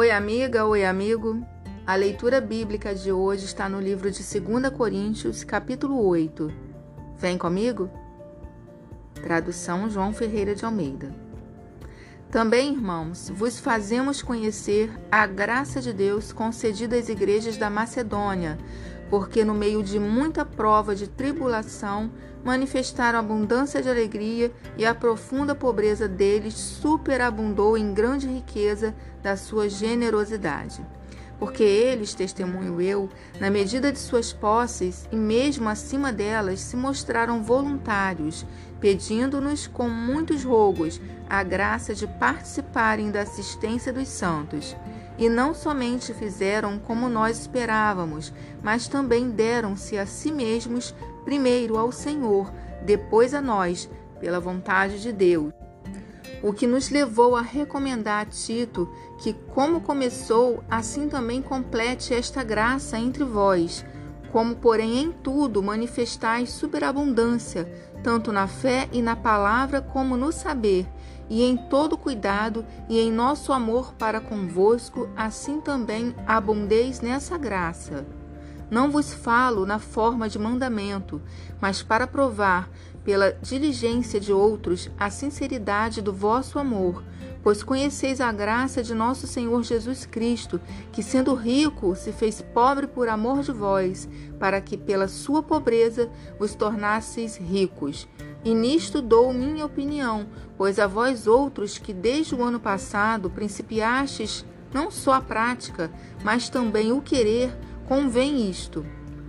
Oi, amiga, oi, amigo. A leitura bíblica de hoje está no livro de 2 Coríntios, capítulo 8. Vem comigo? Tradução João Ferreira de Almeida. Também, irmãos, vos fazemos conhecer a graça de Deus concedida às igrejas da Macedônia, porque no meio de muita prova de tribulação manifestaram abundância de alegria e a profunda pobreza deles superabundou em grande riqueza da sua generosidade. Porque eles, testemunho eu, na medida de suas posses e mesmo acima delas, se mostraram voluntários, pedindo-nos com muitos rogos a graça de participarem da assistência dos santos. E não somente fizeram como nós esperávamos, mas também deram-se a si mesmos, primeiro ao Senhor, depois a nós, pela vontade de Deus. O que nos levou a recomendar a Tito que, como começou, assim também complete esta graça entre vós, como, porém, em tudo manifestais superabundância, tanto na fé e na palavra como no saber e em todo cuidado e em nosso amor para convosco, assim também abundeis nessa graça. Não vos falo na forma de mandamento, mas para provar, pela diligência de outros, a sinceridade do vosso amor, pois conheceis a graça de nosso Senhor Jesus Cristo, que sendo rico se fez pobre por amor de vós, para que pela sua pobreza vos tornasseis ricos. E nisto dou minha opinião, pois a vós outros que desde o ano passado principiastes não só a prática, mas também o querer, convém isto.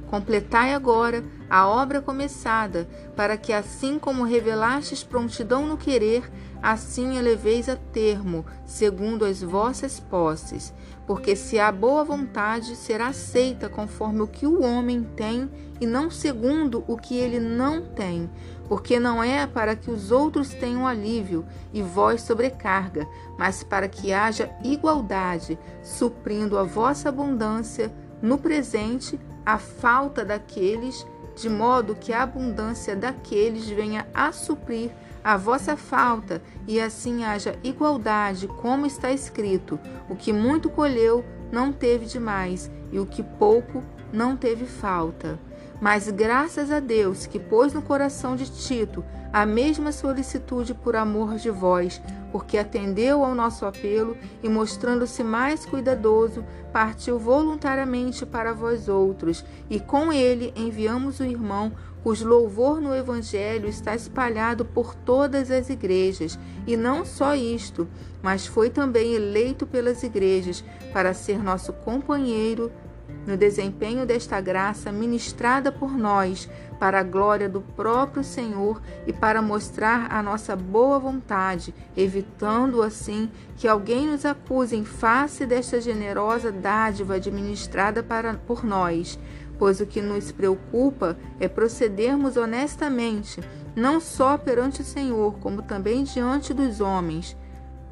Completai agora a obra começada, para que assim como revelastes prontidão no querer, assim eleveis a termo, segundo as vossas posses. Porque se há boa vontade, será aceita conforme o que o homem tem e não segundo o que ele não tem. Porque não é para que os outros tenham alívio e vós sobrecarga, mas para que haja igualdade, suprindo a vossa abundância no presente a falta daqueles, de modo que a abundância daqueles venha a suprir a vossa falta, e assim haja igualdade, como está escrito: o que muito colheu não teve demais, e o que pouco não teve falta. Mas graças a Deus que pôs no coração de Tito a mesma solicitude por amor de vós, porque atendeu ao nosso apelo e, mostrando-se mais cuidadoso, partiu voluntariamente para vós outros, e com ele enviamos o irmão, cujo louvor no Evangelho está espalhado por todas as igrejas, e não só isto, mas foi também eleito pelas igrejas para ser nosso companheiro no desempenho desta graça ministrada por nós, para a glória do próprio Senhor e para mostrar a nossa boa vontade, evitando assim que alguém nos acuse em face desta generosa dádiva administrada para, por nós. Pois o que nos preocupa é procedermos honestamente, não só perante o Senhor, como também diante dos homens.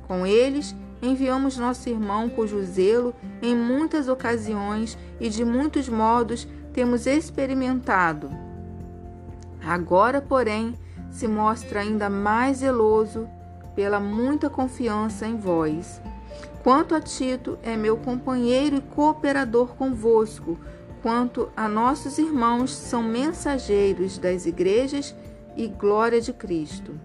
Com eles, enviamos nosso irmão, cujo zelo, em muitas ocasiões e de muitos modos, temos experimentado. Agora, porém, se mostra ainda mais zeloso pela muita confiança em vós. Quanto a Tito, é meu companheiro e cooperador convosco, quanto a nossos irmãos, são mensageiros das igrejas e glória de Cristo.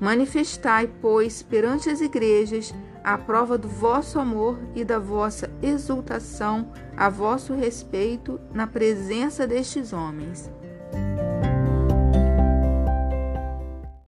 Manifestai, pois, perante as igrejas a prova do vosso amor e da vossa exultação a vosso respeito na presença destes homens.